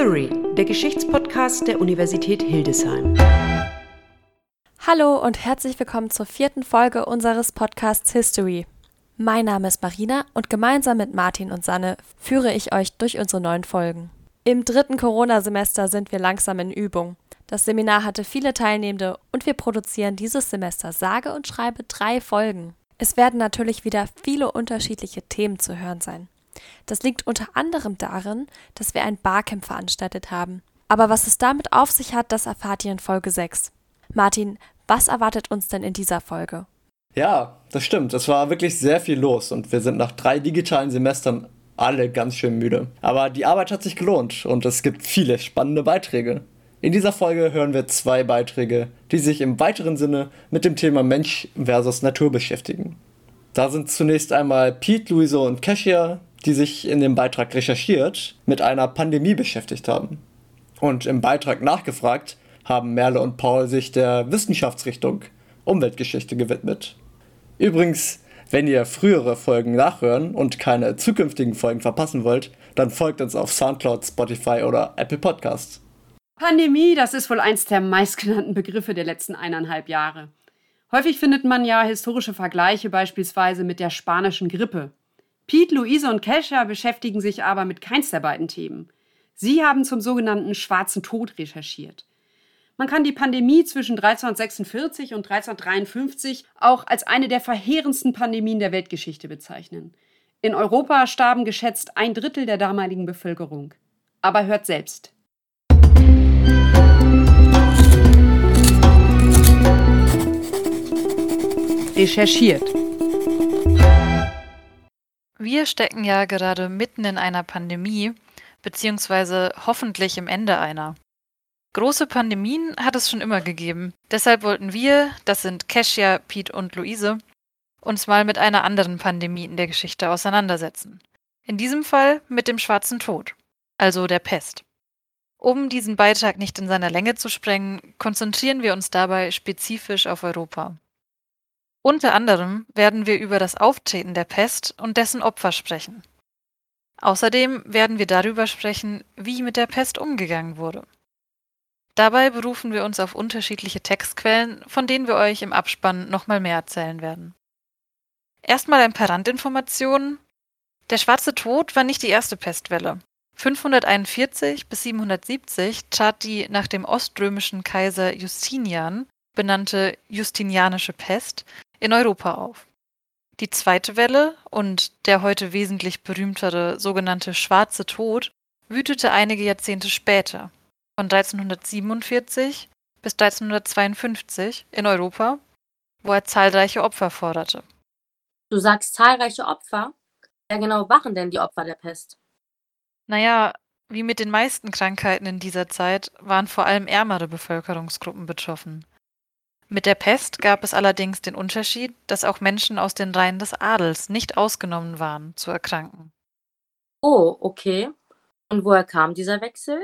History, der Geschichtspodcast der Universität Hildesheim. Hallo und herzlich willkommen zur vierten Folge unseres Podcasts History. Mein Name ist Marina und gemeinsam mit Martin und Sanne führe ich euch durch unsere neuen Folgen. Im dritten Corona-Semester sind wir langsam in Übung. Das Seminar hatte viele Teilnehmende und wir produzieren dieses Semester sage und schreibe drei Folgen. Es werden natürlich wieder viele unterschiedliche Themen zu hören sein. Das liegt unter anderem darin, dass wir ein Barcamp veranstaltet haben. Aber was es damit auf sich hat, das erfahrt ihr in Folge 6. Martin, was erwartet uns denn in dieser Folge? Ja, das stimmt. Es war wirklich sehr viel los und wir sind nach drei digitalen Semestern alle ganz schön müde. Aber die Arbeit hat sich gelohnt und es gibt viele spannende Beiträge. In dieser Folge hören wir zwei Beiträge, die sich im weiteren Sinne mit dem Thema Mensch versus Natur beschäftigen. Da sind zunächst einmal Pete, Luiso und Cassia, die sich in dem Beitrag recherchiert mit einer Pandemie beschäftigt haben. Und im Beitrag nachgefragt haben Merle und Paul sich der Wissenschaftsrichtung Umweltgeschichte gewidmet. Übrigens, wenn ihr frühere Folgen nachhören und keine zukünftigen Folgen verpassen wollt, dann folgt uns auf Soundcloud, Spotify oder Apple Podcasts. Pandemie, das ist wohl eins der meistgenannten Begriffe der letzten eineinhalb Jahre. Häufig findet man ja historische Vergleiche beispielsweise mit der spanischen Grippe. Pete, Luise und Kesha beschäftigen sich aber mit keins der beiden Themen. Sie haben zum sogenannten Schwarzen Tod recherchiert. Man kann die Pandemie zwischen 1346 und 1353 auch als eine der verheerendsten Pandemien der Weltgeschichte bezeichnen. In Europa starben geschätzt ein Drittel der damaligen Bevölkerung. Aber hört selbst. Recherchiert. Wir stecken ja gerade mitten in einer Pandemie, beziehungsweise hoffentlich im Ende einer. Große Pandemien hat es schon immer gegeben. Deshalb wollten wir, das sind Kesia, Pete und Luise, uns mal mit einer anderen Pandemie in der Geschichte auseinandersetzen. In diesem Fall mit dem Schwarzen Tod, also der Pest. Um diesen Beitrag nicht in seiner Länge zu sprengen, konzentrieren wir uns dabei spezifisch auf Europa. Unter anderem werden wir über das Auftreten der Pest und dessen Opfer sprechen. Außerdem werden wir darüber sprechen, wie mit der Pest umgegangen wurde. Dabei berufen wir uns auf unterschiedliche Textquellen, von denen wir euch im Abspann nochmal mehr erzählen werden. Erstmal ein paar Randinformationen. Der Schwarze Tod war nicht die erste Pestwelle. 541 bis 770 trat die nach dem oströmischen Kaiser Justinian benannte Justinianische Pest in Europa auf. Die zweite Welle und der heute wesentlich berühmtere sogenannte Schwarze Tod wütete einige Jahrzehnte später, von 1347 bis 1352 in Europa, wo er zahlreiche Opfer forderte. Du sagst zahlreiche Opfer? Wer genau waren denn die Opfer der Pest? Naja, wie mit den meisten Krankheiten in dieser Zeit waren vor allem ärmere Bevölkerungsgruppen betroffen. Mit der Pest gab es allerdings den Unterschied, dass auch Menschen aus den Reihen des Adels nicht ausgenommen waren, zu erkranken. Oh, okay. Und woher kam dieser Wechsel?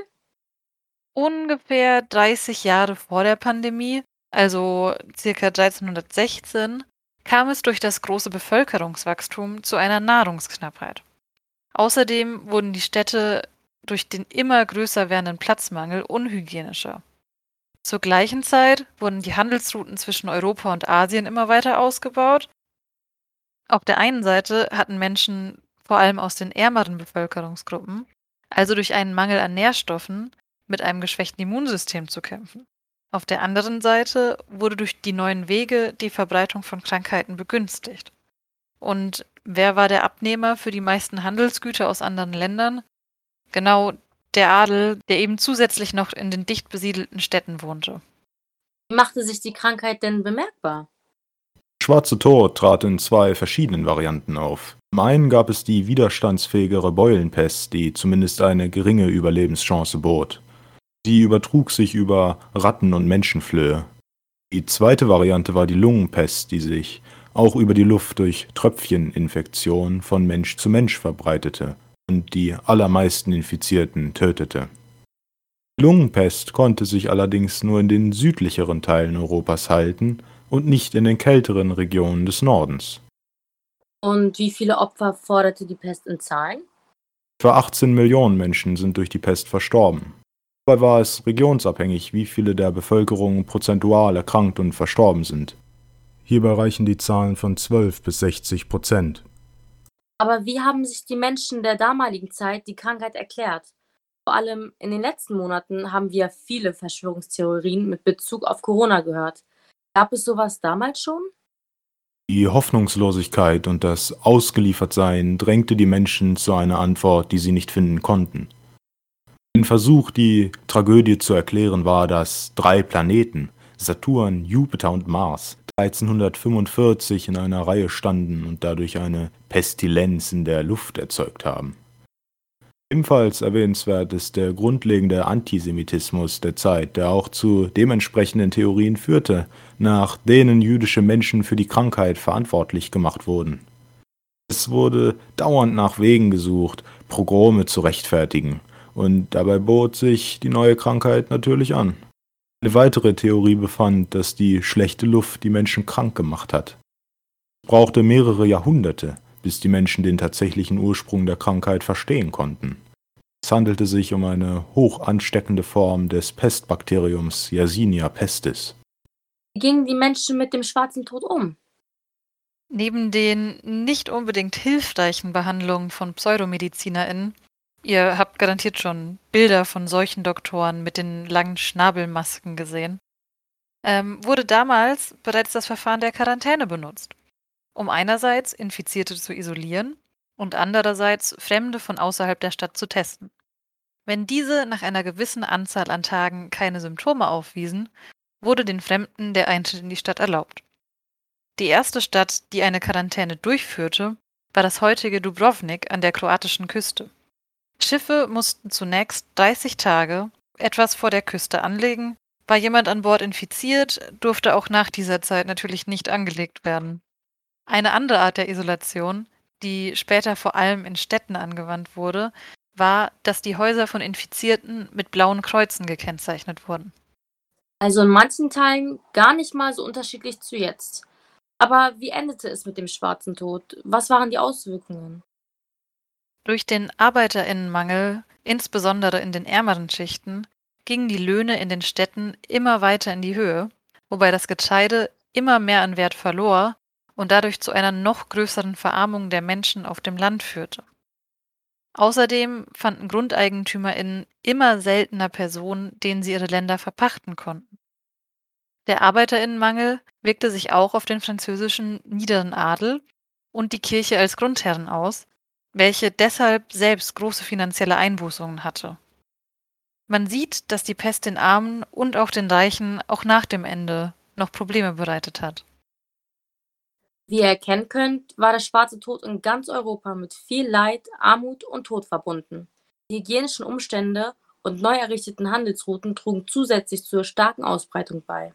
Ungefähr 30 Jahre vor der Pandemie, also circa 1316, kam es durch das große Bevölkerungswachstum zu einer Nahrungsknappheit. Außerdem wurden die Städte durch den immer größer werdenden Platzmangel unhygienischer. Zur gleichen Zeit wurden die Handelsrouten zwischen Europa und Asien immer weiter ausgebaut. Auf der einen Seite hatten Menschen, vor allem aus den ärmeren Bevölkerungsgruppen, also durch einen Mangel an Nährstoffen, mit einem geschwächten Immunsystem zu kämpfen. Auf der anderen Seite wurde durch die neuen Wege die Verbreitung von Krankheiten begünstigt. Und Wer war der Abnehmer für die meisten Handelsgüter aus anderen Ländern? Genau der Adel, der eben zusätzlich noch in den dicht besiedelten Städten wohnte. Wie machte sich die Krankheit denn bemerkbar? Schwarze Tod trat in zwei verschiedenen Varianten auf. Zum einen gab es die widerstandsfähigere Beulenpest, die zumindest eine geringe Überlebenschance bot. Sie übertrug sich über Ratten und Menschenflöhe. Die zweite Variante war die Lungenpest, die sich auch über die Luft durch Tröpfcheninfektion von Mensch zu Mensch verbreitete und die allermeisten Infizierten tötete. Lungenpest konnte sich allerdings nur in den südlicheren Teilen Europas halten und nicht in den kälteren Regionen des Nordens. Und wie viele Opfer forderte die Pest in Zahlen? Etwa 18 Millionen Menschen sind durch die Pest verstorben. Dabei war es regionsabhängig, wie viele der Bevölkerung prozentual erkrankt und verstorben sind. Hierbei reichen die Zahlen von 12 bis 60 Prozent. Aber wie haben sich die Menschen der damaligen Zeit die Krankheit erklärt? Vor allem in den letzten Monaten haben wir viele Verschwörungstheorien mit Bezug auf Corona gehört. Gab es sowas damals schon? Die Hoffnungslosigkeit und das Ausgeliefertsein drängte die Menschen zu einer Antwort, die sie nicht finden konnten. Ein Versuch, die Tragödie zu erklären, war, dass drei Planeten, Saturn, Jupiter und Mars, 1345 in einer Reihe standen und dadurch eine Pestilenz in der Luft erzeugt haben. Ebenfalls erwähnenswert ist der grundlegende Antisemitismus der Zeit, der auch zu dementsprechenden Theorien führte, nach denen jüdische Menschen für die Krankheit verantwortlich gemacht wurden. Es wurde dauernd nach Wegen gesucht, Progrome zu rechtfertigen, und dabei bot sich die neue Krankheit natürlich an. Eine weitere Theorie befand, dass die schlechte Luft die Menschen krank gemacht hat. Es brauchte mehrere Jahrhunderte, bis die Menschen den tatsächlichen Ursprung der Krankheit verstehen konnten. Es handelte sich um eine hoch ansteckende Form des Pestbakteriums Yersinia pestis. Wie gingen die Menschen mit dem schwarzen Tod um? Neben den nicht unbedingt hilfreichen Behandlungen von PseudomedizinerInnen, ihr habt garantiert schon Bilder von solchen Doktoren mit den langen Schnabelmasken gesehen, ähm, wurde damals bereits das Verfahren der Quarantäne benutzt um einerseits Infizierte zu isolieren und andererseits Fremde von außerhalb der Stadt zu testen. Wenn diese nach einer gewissen Anzahl an Tagen keine Symptome aufwiesen, wurde den Fremden der Eintritt in die Stadt erlaubt. Die erste Stadt, die eine Quarantäne durchführte, war das heutige Dubrovnik an der kroatischen Küste. Schiffe mussten zunächst 30 Tage etwas vor der Küste anlegen. War jemand an Bord infiziert, durfte auch nach dieser Zeit natürlich nicht angelegt werden. Eine andere Art der Isolation, die später vor allem in Städten angewandt wurde, war, dass die Häuser von Infizierten mit blauen Kreuzen gekennzeichnet wurden. Also in manchen Teilen gar nicht mal so unterschiedlich zu jetzt. Aber wie endete es mit dem schwarzen Tod? Was waren die Auswirkungen? Durch den Arbeiterinnenmangel, insbesondere in den ärmeren Schichten, gingen die Löhne in den Städten immer weiter in die Höhe, wobei das Getreide immer mehr an Wert verlor und dadurch zu einer noch größeren Verarmung der Menschen auf dem Land führte. Außerdem fanden GrundeigentümerInnen immer seltener Personen, denen sie ihre Länder verpachten konnten. Der ArbeiterInnenmangel wirkte sich auch auf den französischen niederen Adel und die Kirche als Grundherren aus, welche deshalb selbst große finanzielle Einbußungen hatte. Man sieht, dass die Pest den Armen und auch den Reichen auch nach dem Ende noch Probleme bereitet hat. Wie ihr erkennen könnt, war der Schwarze Tod in ganz Europa mit viel Leid, Armut und Tod verbunden. Die hygienischen Umstände und neu errichteten Handelsrouten trugen zusätzlich zur starken Ausbreitung bei.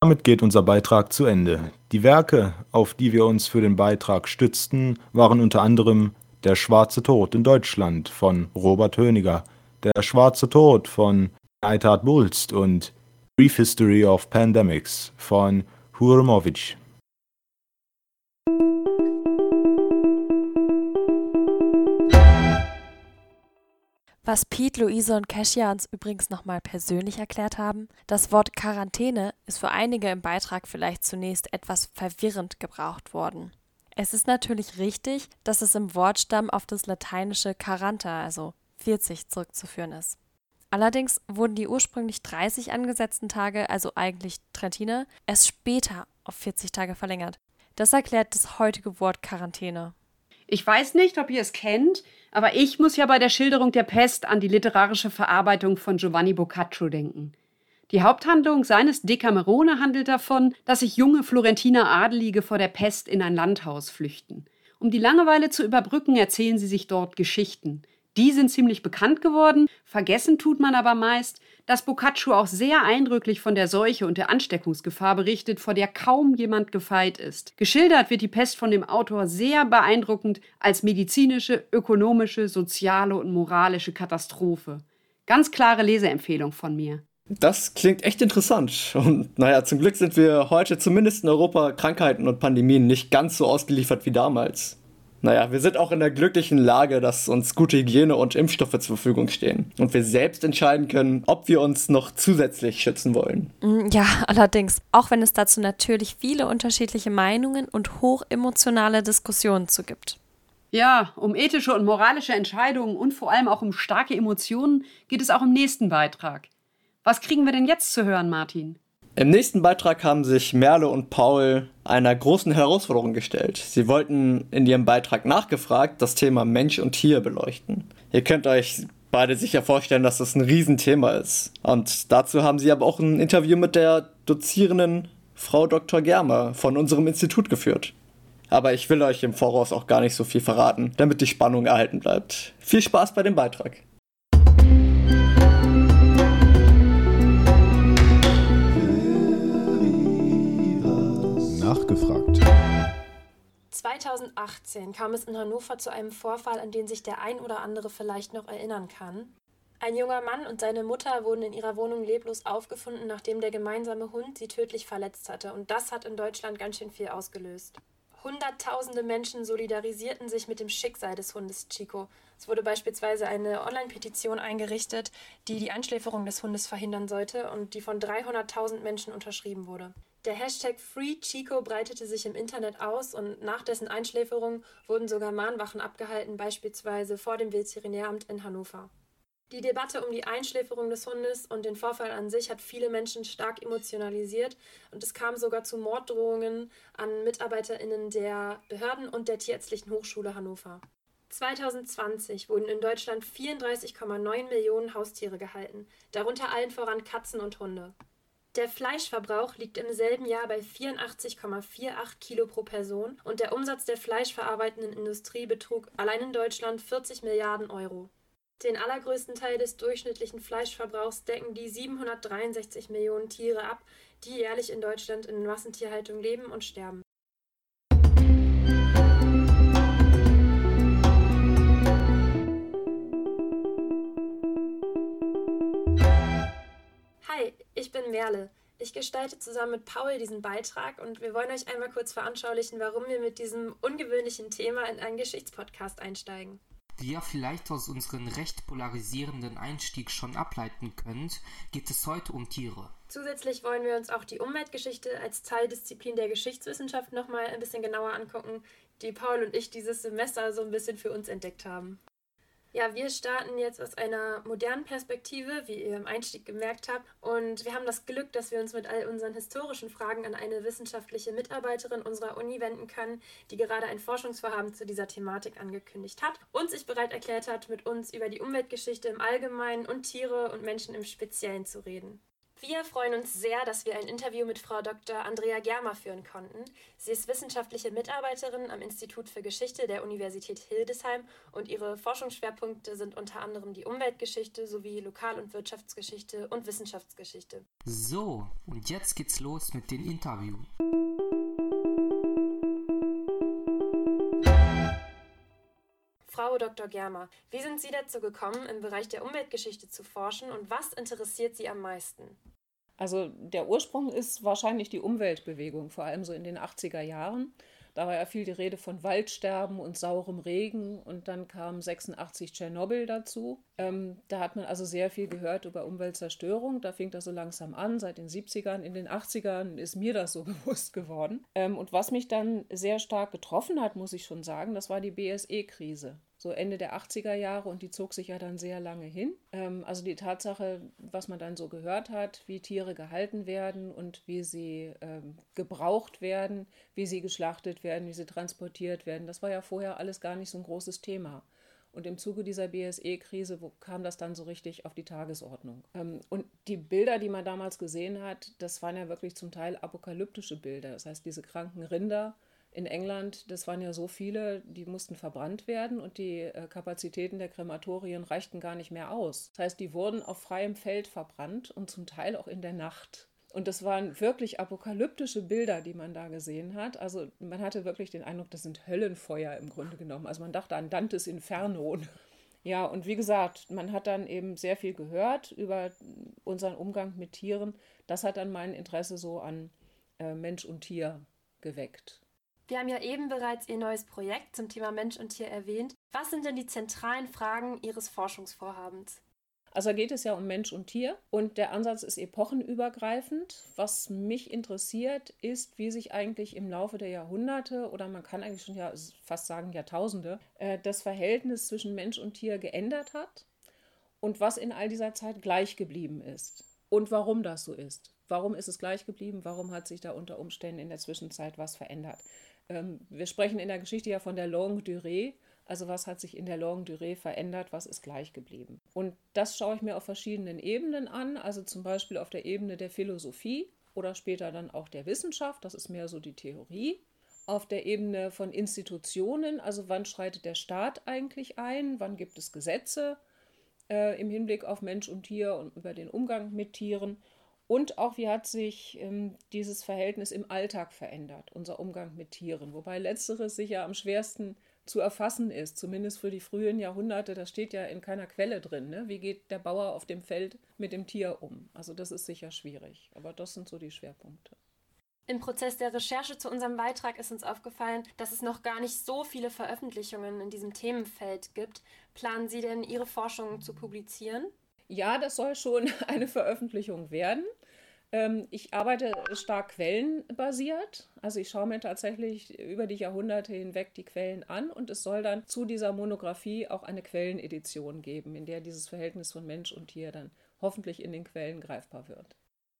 Damit geht unser Beitrag zu Ende. Die Werke, auf die wir uns für den Beitrag stützten, waren unter anderem Der Schwarze Tod in Deutschland von Robert Höniger, Der Schwarze Tod von Neidhard Bulst und Brief History of Pandemics von Hurmovic. Was Pete, Luise und Cassia uns übrigens nochmal persönlich erklärt haben, das Wort Quarantäne ist für einige im Beitrag vielleicht zunächst etwas verwirrend gebraucht worden. Es ist natürlich richtig, dass es im Wortstamm auf das lateinische Quaranta, also 40, zurückzuführen ist. Allerdings wurden die ursprünglich 30 angesetzten Tage, also eigentlich Trentine, erst später auf 40 Tage verlängert. Das erklärt das heutige Wort Quarantäne. Ich weiß nicht, ob ihr es kennt, aber ich muss ja bei der Schilderung der Pest an die literarische Verarbeitung von Giovanni Boccaccio denken. Die Haupthandlung seines Decamerone handelt davon, dass sich junge Florentiner Adelige vor der Pest in ein Landhaus flüchten. Um die Langeweile zu überbrücken, erzählen sie sich dort Geschichten. Die sind ziemlich bekannt geworden, vergessen tut man aber meist, dass Boccaccio auch sehr eindrücklich von der Seuche und der Ansteckungsgefahr berichtet, vor der kaum jemand gefeit ist. Geschildert wird die Pest von dem Autor sehr beeindruckend als medizinische, ökonomische, soziale und moralische Katastrophe. Ganz klare Leseempfehlung von mir. Das klingt echt interessant. Und naja, zum Glück sind wir heute zumindest in Europa Krankheiten und Pandemien nicht ganz so ausgeliefert wie damals. Naja, wir sind auch in der glücklichen Lage, dass uns gute Hygiene und Impfstoffe zur Verfügung stehen und wir selbst entscheiden können, ob wir uns noch zusätzlich schützen wollen. Mm, ja, allerdings, auch wenn es dazu natürlich viele unterschiedliche Meinungen und hochemotionale Diskussionen zu gibt. Ja, um ethische und moralische Entscheidungen und vor allem auch um starke Emotionen geht es auch im nächsten Beitrag. Was kriegen wir denn jetzt zu hören, Martin? Im nächsten Beitrag haben sich Merle und Paul einer großen Herausforderung gestellt. Sie wollten in ihrem Beitrag nachgefragt das Thema Mensch und Tier beleuchten. Ihr könnt euch beide sicher vorstellen, dass das ein Riesenthema ist. Und dazu haben sie aber auch ein Interview mit der dozierenden Frau Dr. Germer von unserem Institut geführt. Aber ich will euch im Voraus auch gar nicht so viel verraten, damit die Spannung erhalten bleibt. Viel Spaß bei dem Beitrag. 2018 kam es in Hannover zu einem Vorfall, an den sich der ein oder andere vielleicht noch erinnern kann. Ein junger Mann und seine Mutter wurden in ihrer Wohnung leblos aufgefunden, nachdem der gemeinsame Hund sie tödlich verletzt hatte. Und das hat in Deutschland ganz schön viel ausgelöst. Hunderttausende Menschen solidarisierten sich mit dem Schicksal des Hundes Chico. Es wurde beispielsweise eine Online-Petition eingerichtet, die die Einschläferung des Hundes verhindern sollte und die von 300.000 Menschen unterschrieben wurde. Der Hashtag FreeChico breitete sich im Internet aus und nach dessen Einschläferung wurden sogar Mahnwachen abgehalten, beispielsweise vor dem Veterinäramt in Hannover. Die Debatte um die Einschläferung des Hundes und den Vorfall an sich hat viele Menschen stark emotionalisiert und es kam sogar zu Morddrohungen an MitarbeiterInnen der Behörden und der Tierärztlichen Hochschule Hannover. 2020 wurden in Deutschland 34,9 Millionen Haustiere gehalten, darunter allen voran Katzen und Hunde. Der Fleischverbrauch liegt im selben Jahr bei 84,48 Kilo pro Person und der Umsatz der fleischverarbeitenden Industrie betrug allein in Deutschland 40 Milliarden Euro. Den allergrößten Teil des durchschnittlichen Fleischverbrauchs decken die 763 Millionen Tiere ab, die jährlich in Deutschland in Massentierhaltung leben und sterben. Ich bin Merle. Ich gestalte zusammen mit Paul diesen Beitrag und wir wollen euch einmal kurz veranschaulichen, warum wir mit diesem ungewöhnlichen Thema in einen Geschichtspodcast einsteigen. Wie ihr vielleicht aus unserem recht polarisierenden Einstieg schon ableiten könnt, geht es heute um Tiere. Zusätzlich wollen wir uns auch die Umweltgeschichte als Teildisziplin der Geschichtswissenschaft nochmal ein bisschen genauer angucken, die Paul und ich dieses Semester so ein bisschen für uns entdeckt haben. Ja, wir starten jetzt aus einer modernen Perspektive, wie ihr im Einstieg gemerkt habt. Und wir haben das Glück, dass wir uns mit all unseren historischen Fragen an eine wissenschaftliche Mitarbeiterin unserer Uni wenden können, die gerade ein Forschungsvorhaben zu dieser Thematik angekündigt hat und sich bereit erklärt hat, mit uns über die Umweltgeschichte im Allgemeinen und Tiere und Menschen im Speziellen zu reden. Wir freuen uns sehr, dass wir ein Interview mit Frau Dr. Andrea Germer führen konnten. Sie ist wissenschaftliche Mitarbeiterin am Institut für Geschichte der Universität Hildesheim und ihre Forschungsschwerpunkte sind unter anderem die Umweltgeschichte sowie Lokal- und Wirtschaftsgeschichte und Wissenschaftsgeschichte. So, und jetzt geht's los mit dem Interview. Dr. Germer, wie sind Sie dazu gekommen, im Bereich der Umweltgeschichte zu forschen und was interessiert Sie am meisten? Also der Ursprung ist wahrscheinlich die Umweltbewegung, vor allem so in den 80er Jahren. Da war die Rede von Waldsterben und saurem Regen und dann kam 86 Tschernobyl dazu. Ähm, da hat man also sehr viel gehört über Umweltzerstörung. Da fing das so langsam an, seit den 70ern. In den 80ern ist mir das so bewusst geworden. Ähm, und was mich dann sehr stark getroffen hat, muss ich schon sagen, das war die BSE-Krise so Ende der 80er Jahre und die zog sich ja dann sehr lange hin. Ähm, also die Tatsache, was man dann so gehört hat, wie Tiere gehalten werden und wie sie ähm, gebraucht werden, wie sie geschlachtet werden, wie sie transportiert werden, das war ja vorher alles gar nicht so ein großes Thema. Und im Zuge dieser BSE-Krise kam das dann so richtig auf die Tagesordnung. Ähm, und die Bilder, die man damals gesehen hat, das waren ja wirklich zum Teil apokalyptische Bilder. Das heißt, diese kranken Rinder, in England, das waren ja so viele, die mussten verbrannt werden und die äh, Kapazitäten der Krematorien reichten gar nicht mehr aus. Das heißt, die wurden auf freiem Feld verbrannt und zum Teil auch in der Nacht. Und das waren wirklich apokalyptische Bilder, die man da gesehen hat. Also man hatte wirklich den Eindruck, das sind Höllenfeuer im Grunde genommen. Also man dachte an Dantes Inferno. Ja, und wie gesagt, man hat dann eben sehr viel gehört über unseren Umgang mit Tieren. Das hat dann mein Interesse so an äh, Mensch und Tier geweckt. Wir haben ja eben bereits Ihr neues Projekt zum Thema Mensch und Tier erwähnt. Was sind denn die zentralen Fragen Ihres Forschungsvorhabens? Also geht es ja um Mensch und Tier und der Ansatz ist epochenübergreifend. Was mich interessiert, ist, wie sich eigentlich im Laufe der Jahrhunderte oder man kann eigentlich schon ja fast sagen Jahrtausende äh, das Verhältnis zwischen Mensch und Tier geändert hat und was in all dieser Zeit gleich geblieben ist und warum das so ist. Warum ist es gleich geblieben? Warum hat sich da unter Umständen in der Zwischenzeit was verändert? Ähm, wir sprechen in der Geschichte ja von der Longue Durée. Also was hat sich in der Longue Durée verändert? Was ist gleich geblieben? Und das schaue ich mir auf verschiedenen Ebenen an. Also zum Beispiel auf der Ebene der Philosophie oder später dann auch der Wissenschaft. Das ist mehr so die Theorie. Auf der Ebene von Institutionen, also wann schreitet der Staat eigentlich ein? Wann gibt es Gesetze äh, im Hinblick auf Mensch und Tier und über den Umgang mit Tieren? Und auch, wie hat sich ähm, dieses Verhältnis im Alltag verändert, unser Umgang mit Tieren. Wobei letzteres sicher am schwersten zu erfassen ist, zumindest für die frühen Jahrhunderte. Das steht ja in keiner Quelle drin. Ne? Wie geht der Bauer auf dem Feld mit dem Tier um? Also das ist sicher schwierig. Aber das sind so die Schwerpunkte. Im Prozess der Recherche zu unserem Beitrag ist uns aufgefallen, dass es noch gar nicht so viele Veröffentlichungen in diesem Themenfeld gibt. Planen Sie denn Ihre Forschungen zu publizieren? Ja, das soll schon eine Veröffentlichung werden. Ähm, ich arbeite stark quellenbasiert. Also ich schaue mir tatsächlich über die Jahrhunderte hinweg die Quellen an und es soll dann zu dieser Monographie auch eine Quellenedition geben, in der dieses Verhältnis von Mensch und Tier dann hoffentlich in den Quellen greifbar wird.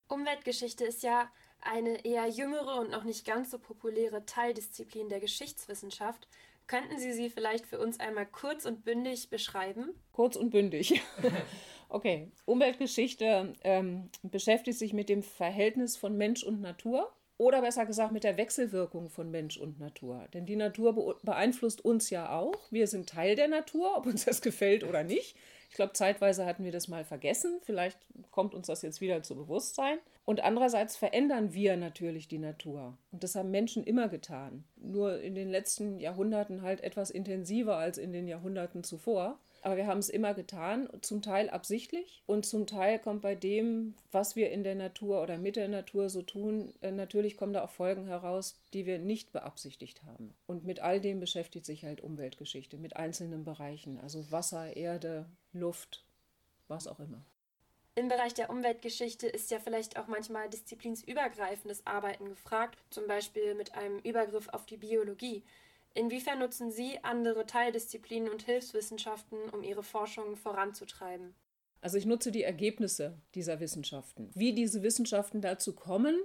Umweltgeschichte ist ja eine eher jüngere und noch nicht ganz so populäre Teildisziplin der Geschichtswissenschaft. Könnten Sie sie vielleicht für uns einmal kurz und bündig beschreiben? Kurz und bündig. okay, Umweltgeschichte ähm, beschäftigt sich mit dem Verhältnis von Mensch und Natur oder besser gesagt mit der Wechselwirkung von Mensch und Natur. Denn die Natur beeinflusst uns ja auch. Wir sind Teil der Natur, ob uns das gefällt oder nicht. Ich glaube, zeitweise hatten wir das mal vergessen. Vielleicht kommt uns das jetzt wieder zu Bewusstsein. Und andererseits verändern wir natürlich die Natur. Und das haben Menschen immer getan. Nur in den letzten Jahrhunderten halt etwas intensiver als in den Jahrhunderten zuvor. Aber wir haben es immer getan, zum Teil absichtlich und zum Teil kommt bei dem, was wir in der Natur oder mit der Natur so tun, äh, natürlich kommen da auch Folgen heraus, die wir nicht beabsichtigt haben. Und mit all dem beschäftigt sich halt Umweltgeschichte, mit einzelnen Bereichen, also Wasser, Erde, Luft, was auch immer. Im Bereich der Umweltgeschichte ist ja vielleicht auch manchmal disziplinsübergreifendes Arbeiten gefragt, zum Beispiel mit einem Übergriff auf die Biologie. Inwiefern nutzen Sie andere Teildisziplinen und Hilfswissenschaften, um Ihre Forschung voranzutreiben? Also ich nutze die Ergebnisse dieser Wissenschaften. Wie diese Wissenschaften dazu kommen,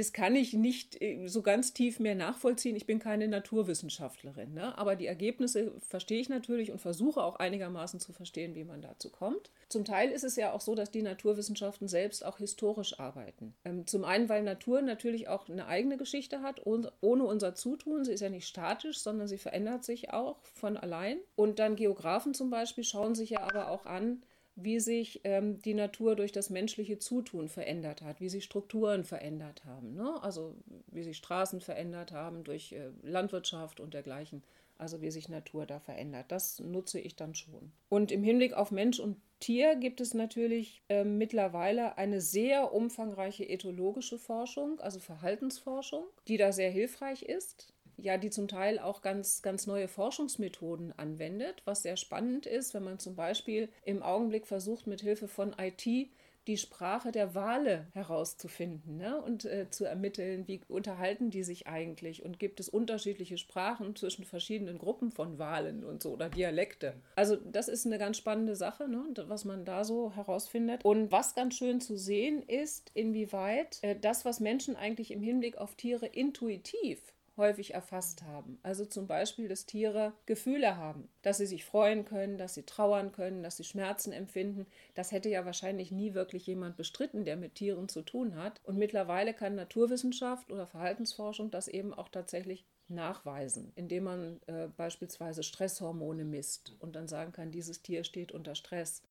das kann ich nicht äh, so ganz tief mehr nachvollziehen. Ich bin keine Naturwissenschaftlerin, ne? aber die Ergebnisse verstehe ich natürlich und versuche auch einigermaßen zu verstehen, wie man dazu kommt. Zum Teil ist es ja auch so, dass die Naturwissenschaften selbst auch historisch arbeiten. Ähm, zum einen, weil Natur natürlich auch eine eigene Geschichte hat, ohne unser Zutun. Sie ist ja nicht statisch, sondern sie verändert sich auch von allein. Und dann Geografen zum Beispiel schauen sich ja aber auch an, wie sich ähm, die Natur durch das menschliche Zutun verändert hat, wie sich Strukturen verändert haben, ne? also wie sich Straßen verändert haben durch äh, Landwirtschaft und dergleichen, also wie sich Natur da verändert. Das nutze ich dann schon. Und im Hinblick auf Mensch und Tier gibt es natürlich äh, mittlerweile eine sehr umfangreiche ethologische Forschung, also Verhaltensforschung, die da sehr hilfreich ist ja, die zum Teil auch ganz, ganz neue Forschungsmethoden anwendet, was sehr spannend ist, wenn man zum Beispiel im Augenblick versucht, mit Hilfe von IT die Sprache der Wale herauszufinden ne? und äh, zu ermitteln, wie unterhalten die sich eigentlich und gibt es unterschiedliche Sprachen zwischen verschiedenen Gruppen von Walen und so oder Dialekte. Also das ist eine ganz spannende Sache, ne? was man da so herausfindet. Und was ganz schön zu sehen ist, inwieweit äh, das, was Menschen eigentlich im Hinblick auf Tiere intuitiv häufig erfasst haben. Also zum Beispiel, dass Tiere Gefühle haben, dass sie sich freuen können, dass sie trauern können, dass sie Schmerzen empfinden. Das hätte ja wahrscheinlich nie wirklich jemand bestritten, der mit Tieren zu tun hat. Und mittlerweile kann Naturwissenschaft oder Verhaltensforschung das eben auch tatsächlich nachweisen, indem man äh, beispielsweise Stresshormone misst und dann sagen kann, dieses Tier steht unter Stress.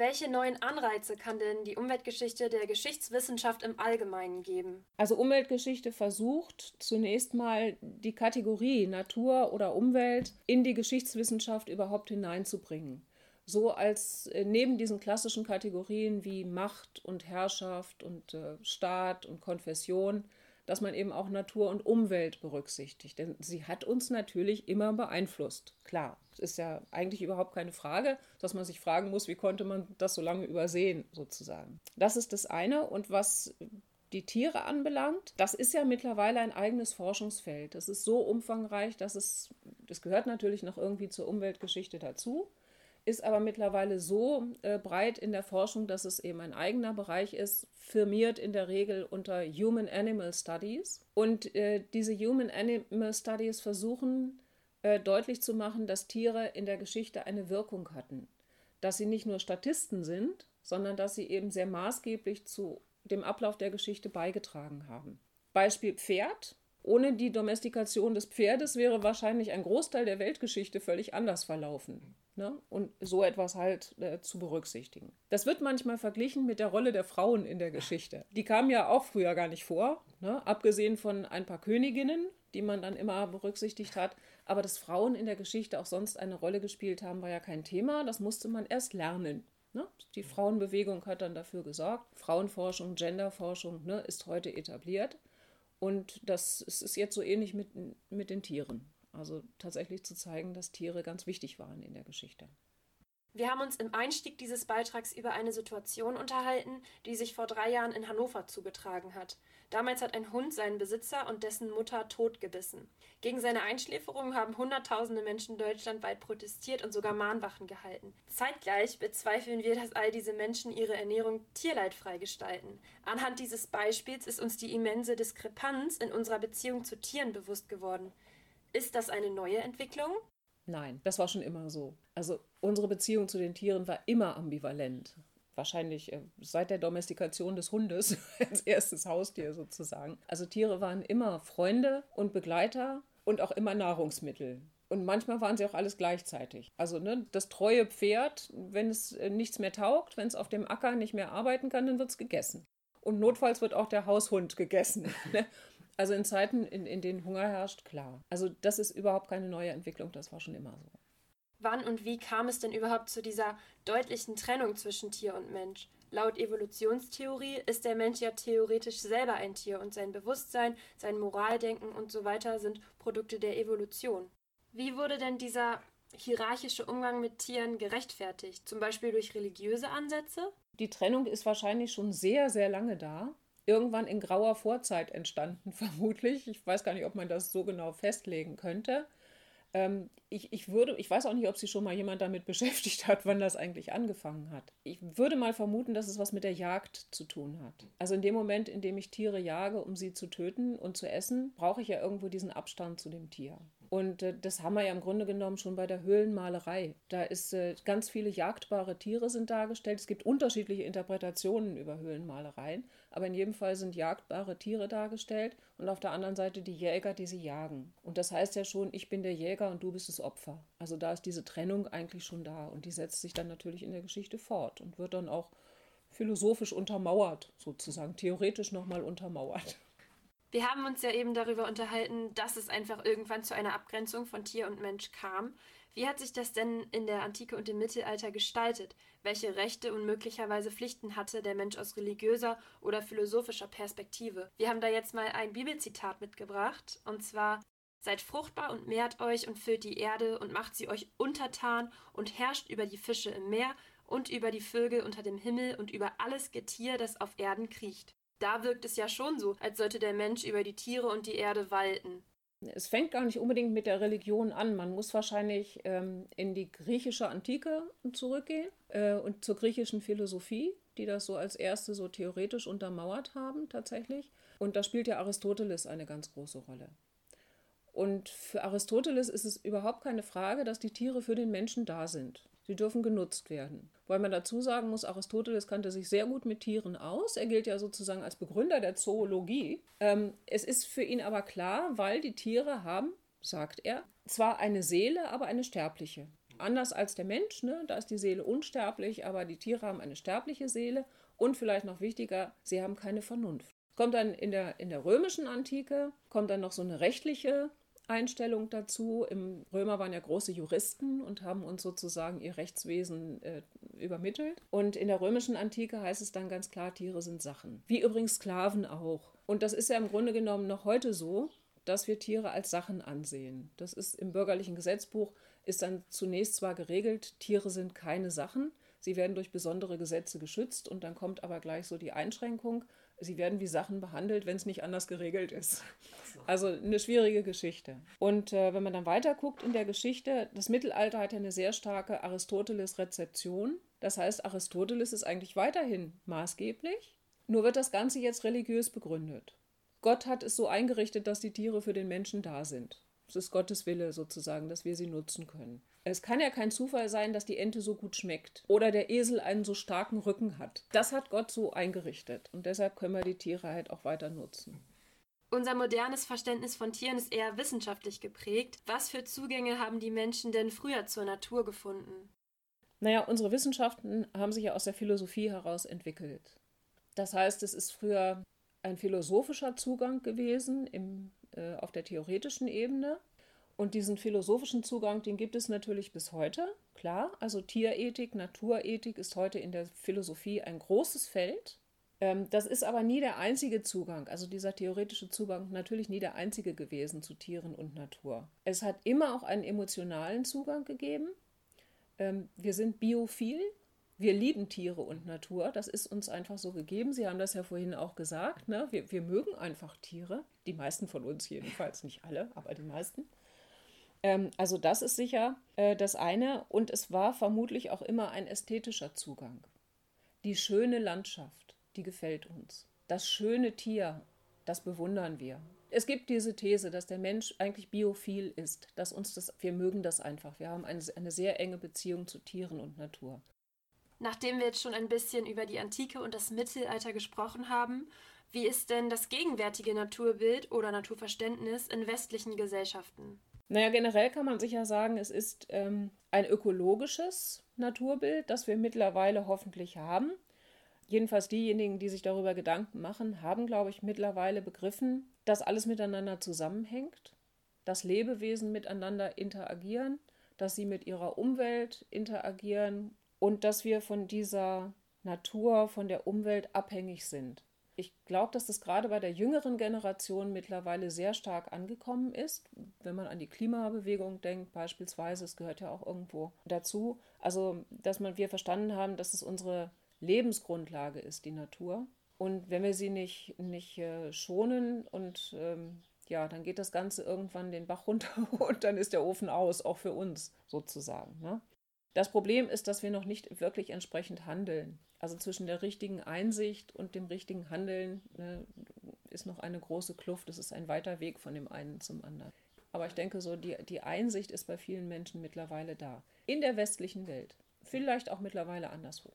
Welche neuen Anreize kann denn die Umweltgeschichte der Geschichtswissenschaft im Allgemeinen geben? Also Umweltgeschichte versucht zunächst mal die Kategorie Natur oder Umwelt in die Geschichtswissenschaft überhaupt hineinzubringen. So als äh, neben diesen klassischen Kategorien wie Macht und Herrschaft und äh, Staat und Konfession dass man eben auch Natur und Umwelt berücksichtigt. Denn sie hat uns natürlich immer beeinflusst. Klar, es ist ja eigentlich überhaupt keine Frage, dass man sich fragen muss, wie konnte man das so lange übersehen, sozusagen. Das ist das eine. Und was die Tiere anbelangt, das ist ja mittlerweile ein eigenes Forschungsfeld. Das ist so umfangreich, dass es, das gehört natürlich noch irgendwie zur Umweltgeschichte dazu ist aber mittlerweile so äh, breit in der Forschung, dass es eben ein eigener Bereich ist, firmiert in der Regel unter Human Animal Studies. Und äh, diese Human Animal Studies versuchen äh, deutlich zu machen, dass Tiere in der Geschichte eine Wirkung hatten. Dass sie nicht nur Statisten sind, sondern dass sie eben sehr maßgeblich zu dem Ablauf der Geschichte beigetragen haben. Beispiel Pferd. Ohne die Domestikation des Pferdes wäre wahrscheinlich ein Großteil der Weltgeschichte völlig anders verlaufen. Ne? Und so etwas halt äh, zu berücksichtigen. Das wird manchmal verglichen mit der Rolle der Frauen in der Geschichte. Die kamen ja auch früher gar nicht vor, ne? abgesehen von ein paar Königinnen, die man dann immer berücksichtigt hat. Aber dass Frauen in der Geschichte auch sonst eine Rolle gespielt haben, war ja kein Thema. Das musste man erst lernen. Ne? Die Frauenbewegung hat dann dafür gesorgt. Frauenforschung, Genderforschung ne, ist heute etabliert. Und das ist jetzt so ähnlich mit, mit den Tieren. Also tatsächlich zu zeigen, dass Tiere ganz wichtig waren in der Geschichte. Wir haben uns im Einstieg dieses Beitrags über eine Situation unterhalten, die sich vor drei Jahren in Hannover zugetragen hat. Damals hat ein Hund seinen Besitzer und dessen Mutter totgebissen. Gegen seine Einschläferung haben Hunderttausende Menschen deutschlandweit protestiert und sogar Mahnwachen gehalten. Zeitgleich bezweifeln wir, dass all diese Menschen ihre Ernährung tierleidfrei gestalten. Anhand dieses Beispiels ist uns die immense Diskrepanz in unserer Beziehung zu Tieren bewusst geworden. Ist das eine neue Entwicklung? Nein, das war schon immer so. Also unsere Beziehung zu den Tieren war immer ambivalent. Wahrscheinlich äh, seit der Domestikation des Hundes als erstes Haustier sozusagen. Also Tiere waren immer Freunde und Begleiter und auch immer Nahrungsmittel. Und manchmal waren sie auch alles gleichzeitig. Also ne, das treue Pferd, wenn es äh, nichts mehr taugt, wenn es auf dem Acker nicht mehr arbeiten kann, dann wird es gegessen. Und notfalls wird auch der Haushund gegessen. Also in Zeiten, in, in denen Hunger herrscht, klar. Also das ist überhaupt keine neue Entwicklung, das war schon immer so. Wann und wie kam es denn überhaupt zu dieser deutlichen Trennung zwischen Tier und Mensch? Laut Evolutionstheorie ist der Mensch ja theoretisch selber ein Tier und sein Bewusstsein, sein Moraldenken und so weiter sind Produkte der Evolution. Wie wurde denn dieser hierarchische Umgang mit Tieren gerechtfertigt? Zum Beispiel durch religiöse Ansätze? Die Trennung ist wahrscheinlich schon sehr, sehr lange da irgendwann in grauer Vorzeit entstanden, vermutlich. Ich weiß gar nicht, ob man das so genau festlegen könnte. Ähm, ich, ich würde, ich weiß auch nicht, ob sich schon mal jemand damit beschäftigt hat, wann das eigentlich angefangen hat. Ich würde mal vermuten, dass es was mit der Jagd zu tun hat. Also in dem Moment, in dem ich Tiere jage, um sie zu töten und zu essen, brauche ich ja irgendwo diesen Abstand zu dem Tier. Und äh, das haben wir ja im Grunde genommen schon bei der Höhlenmalerei. Da ist äh, ganz viele jagdbare Tiere sind dargestellt. Es gibt unterschiedliche Interpretationen über Höhlenmalereien, aber in jedem Fall sind jagdbare Tiere dargestellt und auf der anderen Seite die Jäger, die sie jagen. Und das heißt ja schon, ich bin der Jäger und du bist das Opfer. Also da ist diese Trennung eigentlich schon da und die setzt sich dann natürlich in der Geschichte fort und wird dann auch philosophisch untermauert, sozusagen, theoretisch nochmal untermauert. Wir haben uns ja eben darüber unterhalten, dass es einfach irgendwann zu einer Abgrenzung von Tier und Mensch kam. Wie hat sich das denn in der Antike und im Mittelalter gestaltet? Welche Rechte und möglicherweise Pflichten hatte der Mensch aus religiöser oder philosophischer Perspektive? Wir haben da jetzt mal ein Bibelzitat mitgebracht, und zwar Seid fruchtbar und mehrt euch und füllt die Erde und macht sie euch untertan und herrscht über die Fische im Meer und über die Vögel unter dem Himmel und über alles Getier, das auf Erden kriecht da wirkt es ja schon so, als sollte der Mensch über die Tiere und die Erde walten. Es fängt gar nicht unbedingt mit der Religion an. Man muss wahrscheinlich ähm, in die griechische Antike zurückgehen äh, und zur griechischen Philosophie, die das so als erste so theoretisch untermauert haben tatsächlich. Und da spielt ja Aristoteles eine ganz große Rolle. Und für Aristoteles ist es überhaupt keine Frage, dass die Tiere für den Menschen da sind. Sie dürfen genutzt werden. Weil man dazu sagen muss, Aristoteles kannte sich sehr gut mit Tieren aus. Er gilt ja sozusagen als Begründer der Zoologie. Ähm, es ist für ihn aber klar, weil die Tiere haben, sagt er, zwar eine Seele, aber eine sterbliche. Anders als der Mensch, ne? da ist die Seele unsterblich, aber die Tiere haben eine sterbliche Seele und vielleicht noch wichtiger, sie haben keine Vernunft. Kommt dann in der, in der römischen Antike, kommt dann noch so eine rechtliche Einstellung dazu. Im Römer waren ja große Juristen und haben uns sozusagen ihr Rechtswesen äh, übermittelt. Und in der römischen Antike heißt es dann ganz klar, Tiere sind Sachen. Wie übrigens Sklaven auch. Und das ist ja im Grunde genommen noch heute so, dass wir Tiere als Sachen ansehen. Das ist im bürgerlichen Gesetzbuch ist dann zunächst zwar geregelt, Tiere sind keine Sachen, sie werden durch besondere Gesetze geschützt und dann kommt aber gleich so die Einschränkung, sie werden wie Sachen behandelt, wenn es nicht anders geregelt ist. Also eine schwierige Geschichte. Und äh, wenn man dann weiter guckt in der Geschichte, das Mittelalter hat ja eine sehr starke Aristoteles-Rezeption. Das heißt, Aristoteles ist eigentlich weiterhin maßgeblich, nur wird das Ganze jetzt religiös begründet. Gott hat es so eingerichtet, dass die Tiere für den Menschen da sind. Es ist Gottes Wille sozusagen, dass wir sie nutzen können. Es kann ja kein Zufall sein, dass die Ente so gut schmeckt oder der Esel einen so starken Rücken hat. Das hat Gott so eingerichtet und deshalb können wir die Tiere halt auch weiter nutzen. Unser modernes Verständnis von Tieren ist eher wissenschaftlich geprägt. Was für Zugänge haben die Menschen denn früher zur Natur gefunden? Naja, unsere Wissenschaften haben sich ja aus der Philosophie heraus entwickelt. Das heißt, es ist früher ein philosophischer Zugang gewesen im, äh, auf der theoretischen Ebene. Und diesen philosophischen Zugang, den gibt es natürlich bis heute, klar. Also Tierethik, Naturethik ist heute in der Philosophie ein großes Feld. Ähm, das ist aber nie der einzige Zugang, also dieser theoretische Zugang natürlich nie der einzige gewesen zu Tieren und Natur. Es hat immer auch einen emotionalen Zugang gegeben. Ähm, wir sind biophil, wir lieben Tiere und Natur, das ist uns einfach so gegeben. Sie haben das ja vorhin auch gesagt, ne? wir, wir mögen einfach Tiere, die meisten von uns jedenfalls, nicht alle, aber die meisten. Ähm, also das ist sicher äh, das eine und es war vermutlich auch immer ein ästhetischer Zugang. Die schöne Landschaft, die gefällt uns. Das schöne Tier, das bewundern wir. Es gibt diese These, dass der Mensch eigentlich biophil ist, dass uns das, wir mögen das einfach. Wir haben eine, eine sehr enge Beziehung zu Tieren und Natur. Nachdem wir jetzt schon ein bisschen über die Antike und das Mittelalter gesprochen haben, wie ist denn das gegenwärtige Naturbild oder Naturverständnis in westlichen Gesellschaften? Naja, generell kann man sicher sagen, es ist ähm, ein ökologisches Naturbild, das wir mittlerweile hoffentlich haben. Jedenfalls diejenigen, die sich darüber Gedanken machen, haben, glaube ich, mittlerweile begriffen, dass alles miteinander zusammenhängt, dass Lebewesen miteinander interagieren, dass sie mit ihrer Umwelt interagieren und dass wir von dieser Natur, von der Umwelt abhängig sind. Ich glaube, dass das gerade bei der jüngeren Generation mittlerweile sehr stark angekommen ist. Wenn man an die Klimabewegung denkt, beispielsweise, es gehört ja auch irgendwo dazu. Also, dass man, wir verstanden haben, dass es unsere Lebensgrundlage ist, die Natur. Und wenn wir sie nicht, nicht äh, schonen und ähm, ja, dann geht das Ganze irgendwann den Bach runter und dann ist der Ofen aus, auch für uns sozusagen. Ne? Das Problem ist, dass wir noch nicht wirklich entsprechend handeln. Also zwischen der richtigen Einsicht und dem richtigen Handeln ne, ist noch eine große Kluft. Es ist ein weiter Weg von dem einen zum anderen. Aber ich denke, so die, die Einsicht ist bei vielen Menschen mittlerweile da. In der westlichen Welt. Vielleicht auch mittlerweile anderswo.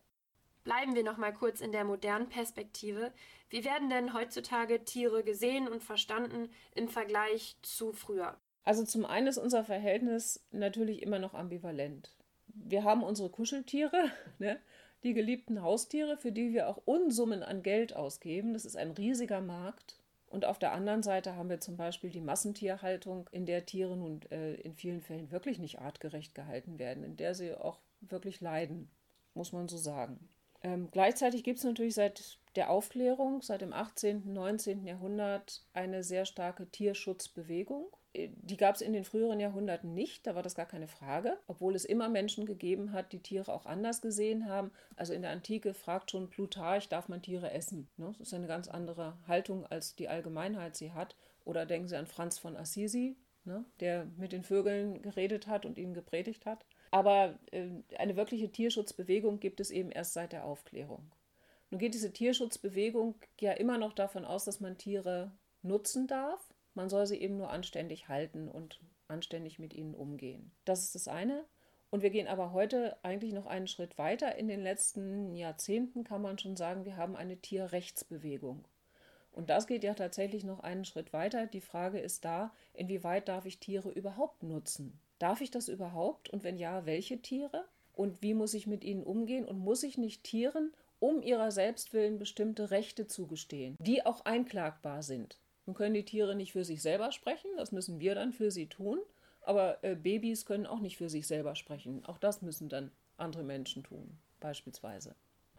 Bleiben wir noch mal kurz in der modernen Perspektive. Wie werden denn heutzutage Tiere gesehen und verstanden im Vergleich zu früher? Also zum einen ist unser Verhältnis natürlich immer noch ambivalent wir haben unsere Kuscheltiere, ne? die geliebten Haustiere, für die wir auch Unsummen an Geld ausgeben. Das ist ein riesiger Markt. Und auf der anderen Seite haben wir zum Beispiel die Massentierhaltung, in der Tiere nun äh, in vielen Fällen wirklich nicht artgerecht gehalten werden, in der sie auch wirklich leiden, muss man so sagen. Ähm, gleichzeitig gibt es natürlich seit der Aufklärung, seit dem 18., 19. Jahrhundert, eine sehr starke Tierschutzbewegung die gab es in den früheren Jahrhunderten nicht, da war das gar keine Frage, obwohl es immer Menschen gegeben hat, die Tiere auch anders gesehen haben. Also in der Antike fragt schon Plutarch, darf man Tiere essen? Ne? Das ist eine ganz andere Haltung, als die Allgemeinheit sie hat. Oder denken Sie an Franz von Assisi, ne? der mit den Vögeln geredet hat und ihnen gepredigt hat. Aber äh, eine wirkliche Tierschutzbewegung gibt es eben erst seit der Aufklärung. Nun geht diese Tierschutzbewegung ja immer noch davon aus, dass man Tiere nutzen darf man soll sie eben nur anständig halten und anständig mit ihnen umgehen. Das ist das eine. Und wir gehen aber heute eigentlich noch einen Schritt weiter. In den letzten Jahrzehnten kann man schon sagen, wir haben eine Tierrechtsbewegung. Und das geht ja tatsächlich noch einen Schritt weiter. Die Frage ist da, inwieweit darf ich Tiere überhaupt nutzen? Darf ich das überhaupt? Und wenn ja, welche Tiere? Und wie muss ich mit ihnen umgehen? Und muss ich nicht Tieren um ihrer selbst willen bestimmte Rechte zugestehen, die auch einklagbar sind? Nun können die Tiere nicht für sich selber sprechen, das müssen wir dann für sie tun. Aber äh, Babys können auch nicht für sich selber sprechen. Auch das müssen dann andere Menschen tun, beispielsweise.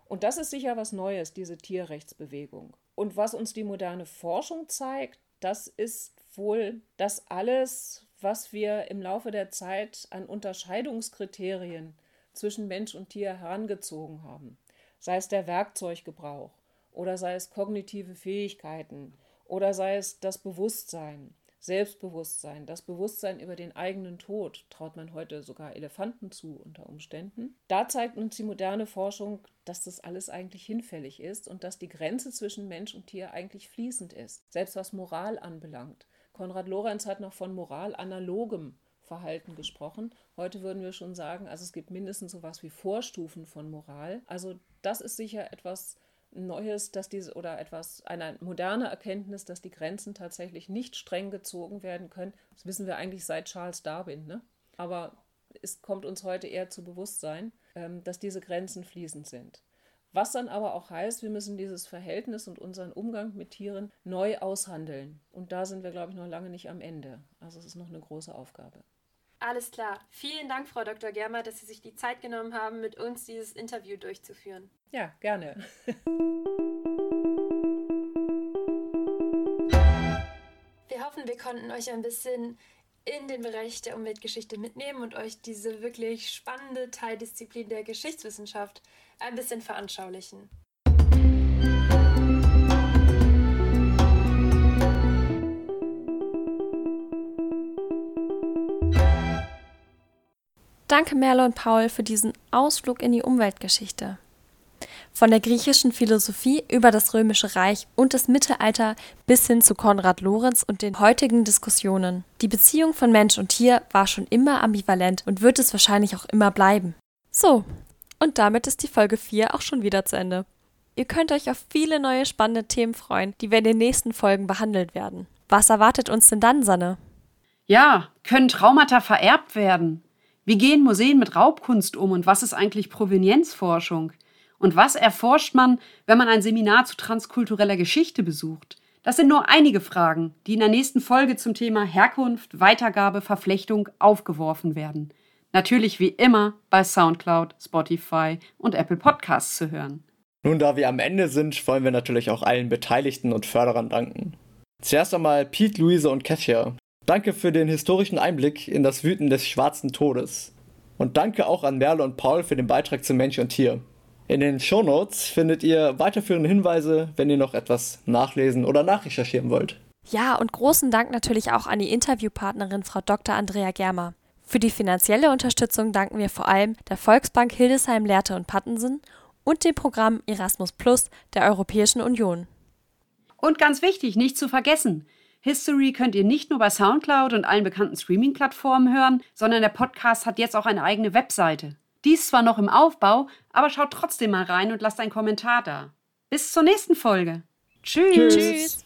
Und das ist sicher was Neues, diese Tierrechtsbewegung. Und was uns die moderne Forschung zeigt, das ist wohl, dass alles, was wir im Laufe der Zeit an Unterscheidungskriterien zwischen Mensch und Tier herangezogen haben, sei es der Werkzeuggebrauch oder sei es kognitive Fähigkeiten oder sei es das Bewusstsein, Selbstbewusstsein, das Bewusstsein über den eigenen Tod, traut man heute sogar Elefanten zu unter Umständen. Da zeigt uns die moderne Forschung, dass das alles eigentlich hinfällig ist und dass die Grenze zwischen Mensch und Tier eigentlich fließend ist, selbst was Moral anbelangt. Konrad Lorenz hat noch von moralanalogem Verhalten gesprochen. Heute würden wir schon sagen, also es gibt mindestens so etwas wie Vorstufen von Moral. Also das ist sicher etwas, Neues, dass diese oder etwas, eine moderne Erkenntnis, dass die Grenzen tatsächlich nicht streng gezogen werden können. Das wissen wir eigentlich seit Charles Darwin, ne? Aber es kommt uns heute eher zu Bewusstsein, ähm, dass diese Grenzen fließend sind. Was dann aber auch heißt, wir müssen dieses Verhältnis und unseren Umgang mit Tieren neu aushandeln. Und da sind wir, glaube ich, noch lange nicht am Ende. Also es ist noch eine große Aufgabe. Alles klar. Vielen Dank, Frau Dr. Germer, dass Sie sich die Zeit genommen haben, mit uns dieses Interview durchzuführen. Ja, gerne. Wir hoffen, wir konnten euch ein bisschen in den Bereich der Umweltgeschichte mitnehmen und euch diese wirklich spannende Teildisziplin der Geschichtswissenschaft ein bisschen veranschaulichen. Danke Merle und Paul für diesen Ausflug in die Umweltgeschichte. Von der griechischen Philosophie über das Römische Reich und das Mittelalter bis hin zu Konrad Lorenz und den heutigen Diskussionen. Die Beziehung von Mensch und Tier war schon immer ambivalent und wird es wahrscheinlich auch immer bleiben. So, und damit ist die Folge 4 auch schon wieder zu Ende. Ihr könnt euch auf viele neue spannende Themen freuen, die wir in den nächsten Folgen behandelt werden. Was erwartet uns denn dann, Sanne? Ja, können Traumata vererbt werden? Wie gehen Museen mit Raubkunst um und was ist eigentlich Provenienzforschung? Und was erforscht man, wenn man ein Seminar zu transkultureller Geschichte besucht? Das sind nur einige Fragen, die in der nächsten Folge zum Thema Herkunft, Weitergabe, Verflechtung aufgeworfen werden. Natürlich wie immer bei SoundCloud, Spotify und Apple Podcasts zu hören. Nun, da wir am Ende sind, wollen wir natürlich auch allen Beteiligten und Förderern danken. Zuerst einmal Pete, Luise und Kasia, Danke für den historischen Einblick in das Wüten des schwarzen Todes. Und danke auch an Merle und Paul für den Beitrag zu Mensch und Tier. In den Shownotes findet ihr weiterführende Hinweise, wenn ihr noch etwas nachlesen oder nachrecherchieren wollt. Ja, und großen Dank natürlich auch an die Interviewpartnerin Frau Dr. Andrea Germer. Für die finanzielle Unterstützung danken wir vor allem der Volksbank Hildesheim Lehrte und Pattensen und dem Programm Erasmus Plus der Europäischen Union. Und ganz wichtig, nicht zu vergessen, History könnt ihr nicht nur bei Soundcloud und allen bekannten Streaming-Plattformen hören, sondern der Podcast hat jetzt auch eine eigene Webseite. Die ist zwar noch im Aufbau, aber schaut trotzdem mal rein und lasst einen Kommentar da. Bis zur nächsten Folge. Tschüss. Tschüss.